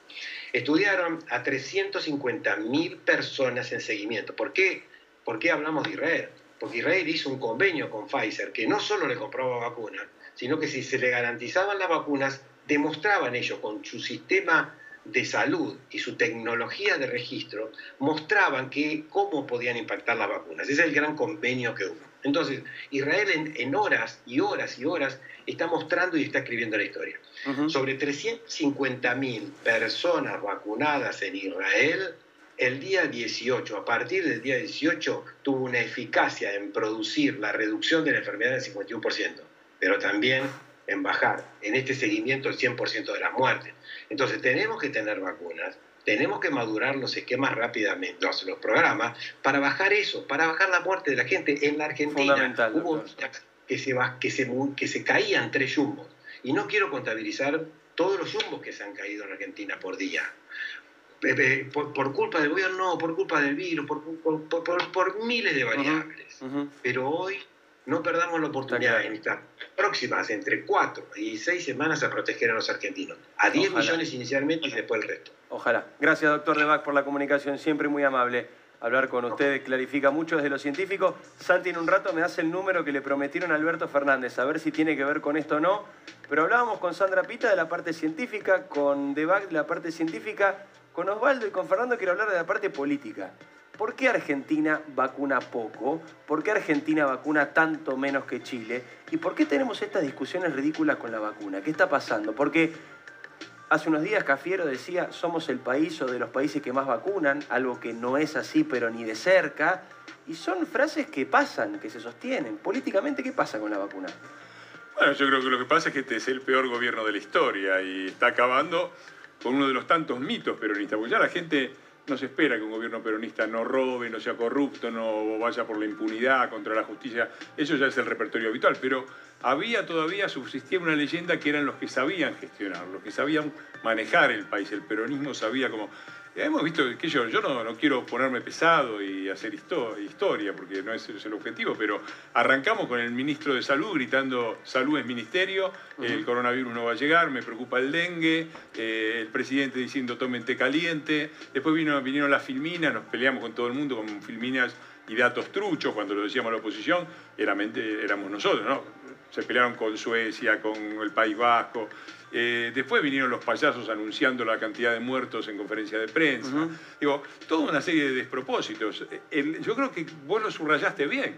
Estudiaron a 350.000 personas en seguimiento. ¿Por qué? ¿Por qué hablamos de Israel? Porque Israel hizo un convenio con Pfizer que no solo le compraba vacunas, sino que si se le garantizaban las vacunas, demostraban ellos con su sistema de salud y su tecnología de registro, mostraban que cómo podían impactar las vacunas. Ese es el gran convenio que hubo. Entonces, Israel en, horas y horas y horas está mostrando y está escribiendo la historia. Sobre 350.000 personas vacunadas en Israel, el día 18, a partir del día 18, tuvo una eficacia en producir la reducción de la enfermedad del 51% pero también en bajar en este seguimiento el 100% de las muertes. Entonces tenemos que tener vacunas, tenemos que madurar los esquemas rápidamente, los, programas, para bajar eso, para bajar la muerte de la gente. En la Argentina hubo que se, que, se, que se caían tres yumbos. Y no quiero contabilizar todos los yumbos que se han caído en Argentina por día. por, culpa del gobierno, no, por culpa del virus, por, por, miles de variables. Pero hoy no perdamos la oportunidad en estas próximas, entre cuatro y seis semanas, a proteger a los argentinos. A 10 millones inicialmente y después el resto. Ojalá. Gracias, doctor Debac, por la comunicación, siempre muy amable. Hablar con usted clarifica mucho desde lo científico. Santi, en un rato me hace el número que le prometieron a Alberto Fernández, a ver si tiene que ver con esto o no. Pero hablábamos con Sandra Pita de la parte científica, con Debac de la parte científica, con Osvaldo y con Fernando quiero hablar de la parte política. ¿Por qué Argentina vacuna poco? ¿Por qué Argentina vacuna tanto menos que Chile? ¿Y por qué tenemos estas discusiones ridículas con la vacuna? ¿Qué está pasando? Porque Hace unos días Cafiero decía, somos el país o de los países que más vacunan, algo que no es así, pero ni de cerca. Y son frases que pasan, que se sostienen. Políticamente, ¿qué pasa con la vacuna? Bueno, yo creo que lo que pasa es que este es el peor gobierno de la historia y está acabando con uno de los tantos mitos peronistas, porque ya la gente no se espera que un gobierno peronista no robe, no sea corrupto, no vaya por la impunidad contra la justicia. Eso ya es el repertorio habitual. Pero había todavía, subsistía una leyenda que eran los que sabían gestionar, los que sabían manejar el país. El peronismo sabía como Hemos visto que yo, yo no, quiero ponerme pesado y hacer historia, porque no es, el objetivo, pero arrancamos con el ministro de Salud gritando, salud es ministerio, el coronavirus no va a llegar, me preocupa el dengue, eh, el presidente diciendo tomen té caliente, después vino, vinieron las filminas, nos peleamos con todo el mundo con filminas y datos truchos, cuando lo decíamos a la oposición, éramos nosotros, ¿no? Se pelearon con Suecia, con el País Vasco, eh, después vinieron los payasos anunciando la cantidad de muertos en conferencia de prensa. Digo, toda una serie de despropósitos. yo creo que vos lo subrayaste bien.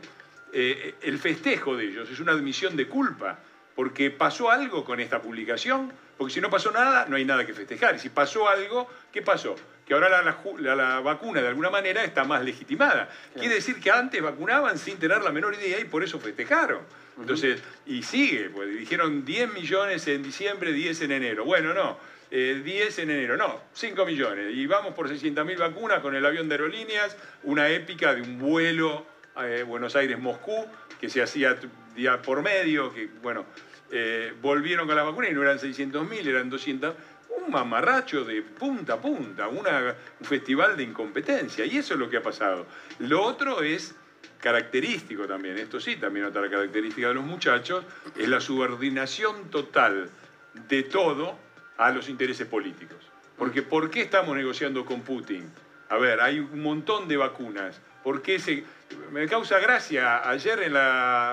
Eh, el festejo de ellos es una admisión de culpa, porque pasó algo con esta publicación, porque si no pasó nada, no hay nada que festejar. Y si pasó algo, ¿qué pasó? Que ahora la, vacuna de alguna manera está más legitimada. Quiere decir que antes vacunaban sin tener la menor idea y por eso festejaron. Entonces, y sigue, pues dijeron 10 millones en diciembre, 10 en enero. Bueno, no, 10 eh, en enero, no, 5 millones. Y vamos por 600.000 vacunas con el avión de aerolíneas, una épica de un vuelo eh, Buenos Aires-Moscú, que se hacía día por medio, que bueno, eh, volvieron con la vacuna y no eran 600.000, eran 200 un mamarracho de punta a punta, un festival de incompetencia. Y eso es lo que ha pasado. Lo otro es característico también, esto sí, también otra característica de los muchachos, es la subordinación total de todo a los intereses políticos. Porque ¿por qué estamos negociando con Putin? A ver, hay un montón de vacunas. ¿Por qué se... Me causa gracia, ayer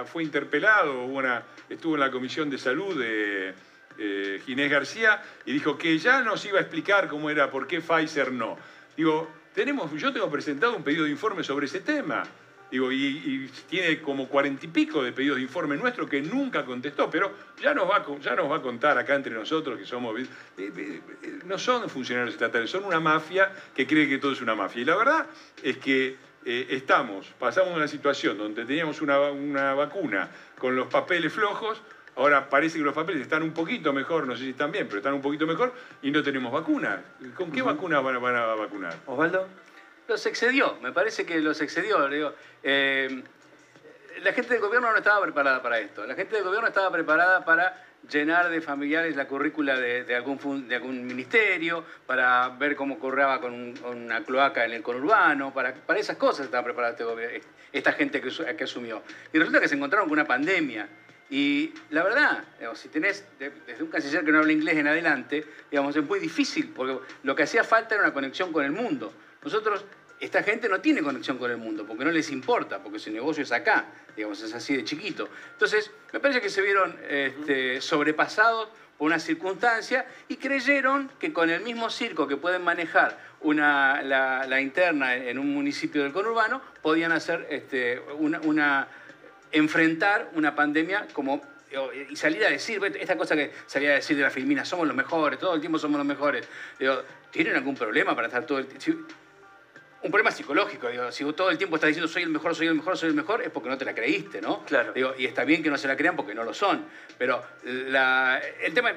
fue interpelado, una... estuvo en la Comisión de Salud de eh, Ginés García y dijo que ya nos iba a explicar cómo era, por qué Pfizer no. Digo, tenemos, yo tengo presentado un pedido de informe sobre ese tema. Digo, y, tiene como cuarenta y pico de pedidos de informe nuestro que nunca contestó, pero ya nos va, ya nos va a contar acá entre nosotros que somos... Eh, eh, eh, no son funcionarios estatales, son una mafia que cree que todo es una mafia. Y la verdad es que estamos, pasamos una situación donde teníamos una, vacuna con los papeles flojos, Ahora parece que los papeles están un poquito mejor, no sé si están bien, pero están un poquito mejor y no tenemos vacuna. ¿Con qué vacuna van, van, a vacunar? Osvaldo. Los excedió, me parece que los excedió. Eh, la gente del gobierno no estaba preparada para esto. La gente del gobierno estaba preparada para llenar de familiares la currícula de, algún, de algún ministerio, para ver cómo correaba con, una cloaca en el conurbano, para, para esas cosas estaba preparada este esta gente que, que asumió. Y resulta que se encontraron con una pandemia. Y la verdad, si tenés desde un canciller que no habla inglés en adelante, digamos, es muy difícil, porque lo que hacía falta era una conexión con el mundo. Nosotros, esta gente no tiene conexión con el mundo, porque no les importa, porque su negocio es acá, digamos, es así de chiquito. Entonces, me parece que se vieron este, sobrepasados por una circunstancia y creyeron que con el mismo circo que pueden manejar una, la, interna en un municipio del conurbano, podían hacer este, una, enfrentar una pandemia como y salir a decir, esta cosa que salía a decir de la filmina, somos los mejores, todo el tiempo somos los mejores. ¿tienen algún problema para estar todo el tiempo? Un problema psicológico. Digo, si todo el tiempo estás diciendo soy el mejor, soy el mejor, soy el mejor, es porque no te la creíste, ¿no? Claro. Digo, y está bien que no se la crean porque no lo son. Pero el tema,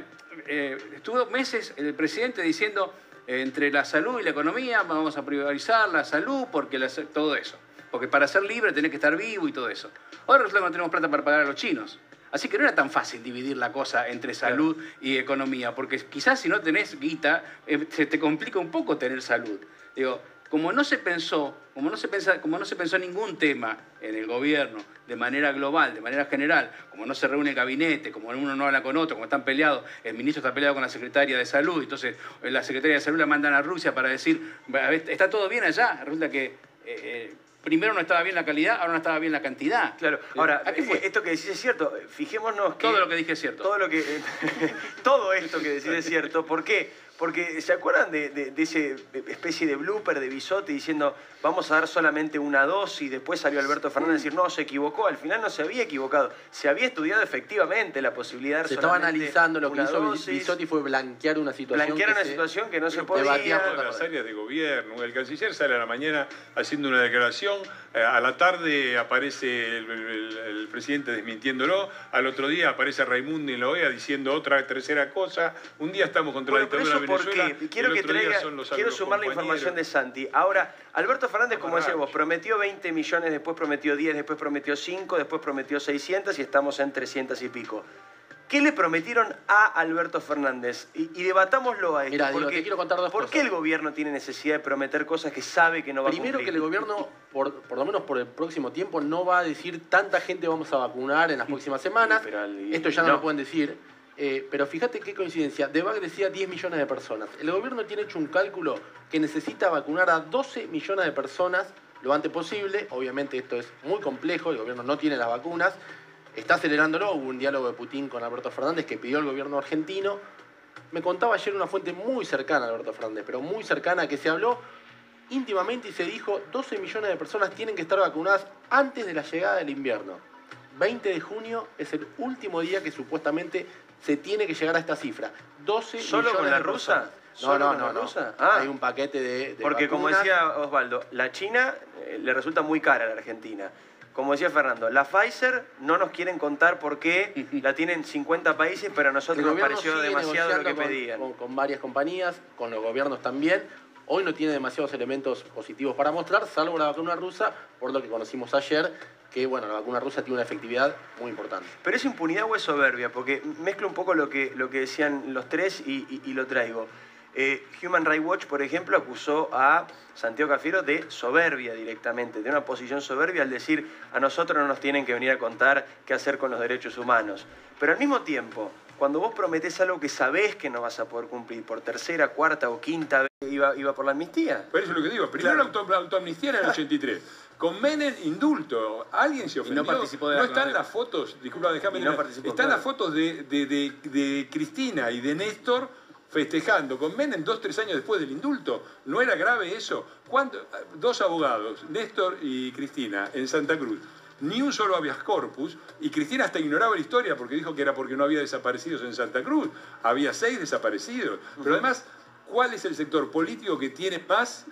eh, estuvo meses el presidente diciendo eh, entre la salud y la economía vamos a priorizar la salud porque todo eso. Porque para ser libre tenés que estar vivo y todo eso. Ahora resulta que no tenemos plata para pagar a los chinos. Así que no era tan fácil dividir la cosa entre salud y economía, porque quizás si no tenés guita, eh, se te complica un poco tener salud. Digo, como no se pensó, como no se, pensa, como no se pensó ningún tema en el gobierno de manera global, de manera general, como no se reúne el gabinete, como uno no habla con otro, como están peleados, el ministro está peleado con la secretaria de salud, entonces eh, la secretaria de salud la mandan a Rusia para decir, está todo bien allá, resulta que... Eh, primero no estaba bien la calidad, ahora no estaba bien la cantidad. Claro, ahora, esto que decís es cierto, fijémonos que... Todo lo que dije es cierto. Todo, lo que, (laughs) todo esto que decís es cierto, ¿por qué? Porque ¿se acuerdan de, de, ese especie de blooper de Bisotti diciendo vamos a dar solamente una dosis? Después salió Alberto Fernández a decir no, se equivocó. Al final no se había equivocado. Se había estudiado efectivamente la posibilidad de Se estaba analizando lo que hizo Bisotti fue blanquear una situación. Blanquear una situación que no se podía. las áreas de gobierno. El canciller sale a la mañana haciendo una declaración. Eh, a la tarde aparece el, presidente desmintiéndolo. Al otro día aparece Raimundo y la OEA diciendo otra tercera cosa. Un día estamos contra la dictadura porque quiero que traiga, quiero sumar la información de Santi. Ahora, Alberto Fernández, como decíamos, prometió 20 millones, después prometió 10, después prometió 5, después prometió 600 y estamos en 300 y pico. ¿Qué le prometieron a Alberto Fernández? Y, debatámoslo a esto. Mira, porque, quiero contar dos ¿Por qué el gobierno tiene necesidad de prometer cosas que sabe que no va a cumplir? Primero que el gobierno, por, por, lo menos por el próximo tiempo, no va a decir tanta gente vamos a vacunar en las próximas semanas. Esto ya no lo pueden decir. Eh, pero fíjate qué coincidencia. Debag decía 10 millones de personas. El gobierno tiene hecho un cálculo que necesita vacunar a 12 millones de personas lo antes posible. Obviamente esto es muy complejo, el gobierno no tiene las vacunas. Está acelerándolo. Hubo un diálogo de Putin con Alberto Fernández que pidió al gobierno argentino. Me contaba ayer una fuente muy cercana a Alberto Fernández, pero muy cercana que se habló íntimamente y se dijo 12 millones de personas tienen que estar vacunadas antes de la llegada del invierno. 20 de junio es el último día que supuestamente se tiene que llegar a esta cifra. 12 ¿Solo con la rusa? No, no, no, no. Ah. Hay un paquete de, Porque como decía Osvaldo, la China eh, le resulta muy cara a la Argentina. Como decía Fernando, la Pfizer no nos quieren contar por qué (laughs) la tienen 50 países, pero a nosotros nos pareció demasiado lo que pedían. Con, con varias compañías, con los gobiernos también. Hoy no tiene demasiados elementos positivos para mostrar, salvo la vacuna rusa, por lo que conocimos ayer, que bueno, la vacuna rusa tiene una efectividad muy importante. Pero es impunidad o es soberbia, porque mezclo un poco lo que, lo que decían los tres y, lo traigo. Eh, Human Rights Watch, por ejemplo, acusó a Santiago Cafiero de soberbia directamente, de una posición soberbia al decir a nosotros no nos tienen que venir a contar qué hacer con los derechos humanos. Pero al mismo tiempo, cuando vos prometés algo que sabés que no vas a poder cumplir por tercera, cuarta o quinta vez, iba, iba por la amnistía. Por eso es lo que digo. Primero la autoamnistía en el 83. Con Menem, indulto. Alguien se ofendió. no participó de No están las fotos, disculpa, déjame no Están las fotos de, de, Cristina y de Néstor festejando con Menem dos, tres años después del indulto. ¿No era grave eso? Dos abogados, Néstor y Cristina, en Santa Cruz. Ni un solo habeas corpus, y Cristina hasta ignoraba la historia porque dijo que era porque no había desaparecidos en Santa Cruz. Había seis desaparecidos. Pero además, ¿cuál es el sector político que tiene más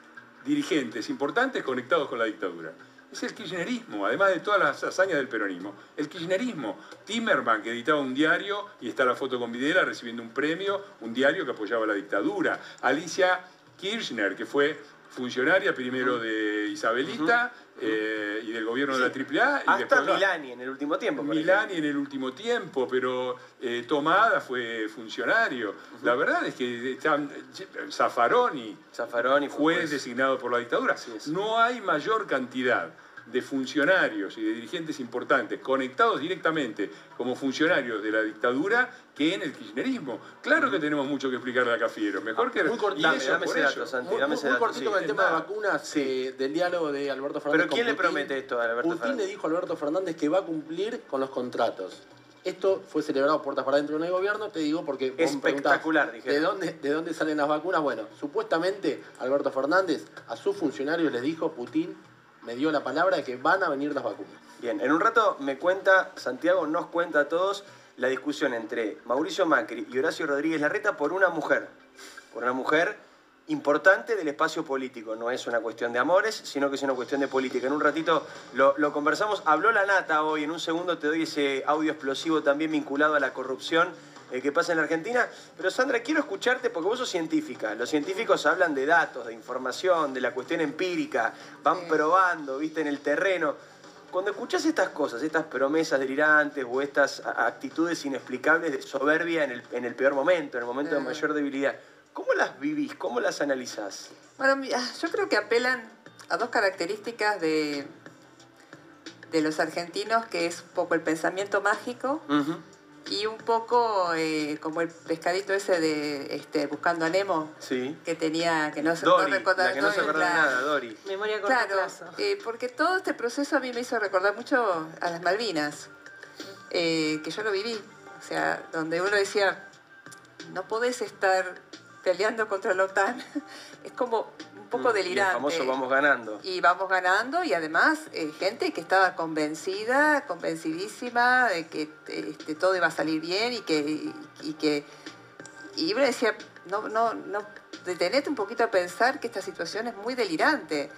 dirigentes importantes conectados con la dictadura. Es el kirchnerismo, además de todas las hazañas del peronismo. El kirchnerismo. Timerman, que editaba un diario, y está la foto con Videla recibiendo un premio, un diario que apoyaba la dictadura. Alicia Kirchner, que fue funcionaria primero de Isabelita eh, y del gobierno de la AAA. Y Hasta Milani en el último tiempo. Milani en el último tiempo, pero eh, Tomada fue funcionario. La verdad es que Zaffaroni, Zaffaroni fue, designado por la dictadura. No hay mayor cantidad de funcionarios y de dirigentes importantes conectados directamente como funcionarios de la dictadura que en el kirchnerismo. Claro que tenemos mucho que explicarle a Cafiero. Mejor que... Muy cortito, dame, ese dato, Santi, dame ese muy, cortito con el tema de vacunas eh, del diálogo de Alberto Fernández ¿Pero quién le promete esto a Alberto Putin le dijo a Alberto Fernández que va a cumplir con los contratos. Esto fue celebrado puertas para dentro del gobierno, te digo, porque espectacular, ¿de dónde, ¿de dónde salen las vacunas? Bueno, supuestamente Alberto Fernández a sus funcionarios les dijo, Putin me dio la palabra de que van a venir las vacunas. Bien, en un rato me cuenta, Santiago nos cuenta a todos la discusión entre Mauricio Macri y Horacio Rodríguez Larreta por una mujer, por una mujer importante del espacio político. No es una cuestión de amores, sino que es una cuestión de política. En un ratito lo, lo, conversamos. Habló la nata hoy, en un segundo te doy ese audio explosivo también vinculado a la corrupción eh, que pasa en la Argentina. Pero Sandra, quiero escucharte porque vos sos científica. Los científicos hablan de datos, de información, de la cuestión empírica, van probando, viste, en el terreno. Cuando escuchás estas cosas, estas promesas delirantes o estas actitudes inexplicables de soberbia en el, en el peor momento, en el momento de mayor debilidad, ¿cómo las vivís? ¿Cómo las analizás? Bueno, ah, yo creo que apelan a dos características de, de los argentinos, que es un poco el pensamiento mágico y un poco eh, como el pescadito ese de este, Buscando a Nemo, Sí. que tenía, que no se Dori, no recordaba- la que no se Dori, acordaba de claro. nada, Dori. Memoria a corto Claro, plazo. eh, porque todo este proceso a mí me hizo recordar mucho a las Malvinas, eh, que yo lo viví. O sea, donde uno decía, no podés estar peleando contra la OTAN. (laughs) es como poco Mm, y el delirante. famoso vamos ganando. Y vamos ganando y además eh, gente que estaba convencida, convencidísima de que este, todo iba a salir bien y que... Y, que y uno decía, no, no, no, detenete un poquito a pensar que esta situación es muy delirante.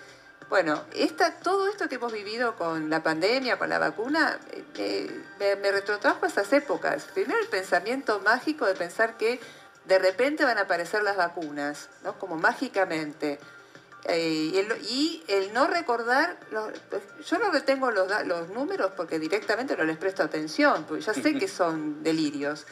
Bueno, esta, todo esto que hemos vivido con la pandemia, con la vacuna, eh, eh, me, me retrotrajo a esas épocas. Primero el pensamiento mágico de pensar que de repente van a aparecer las vacunas, ¿no? Como mágicamente. Eh, y, el, y el no recordar, los- yo no retengo los, los números porque directamente no les presto atención, porque ya sé (laughs) que son delirios.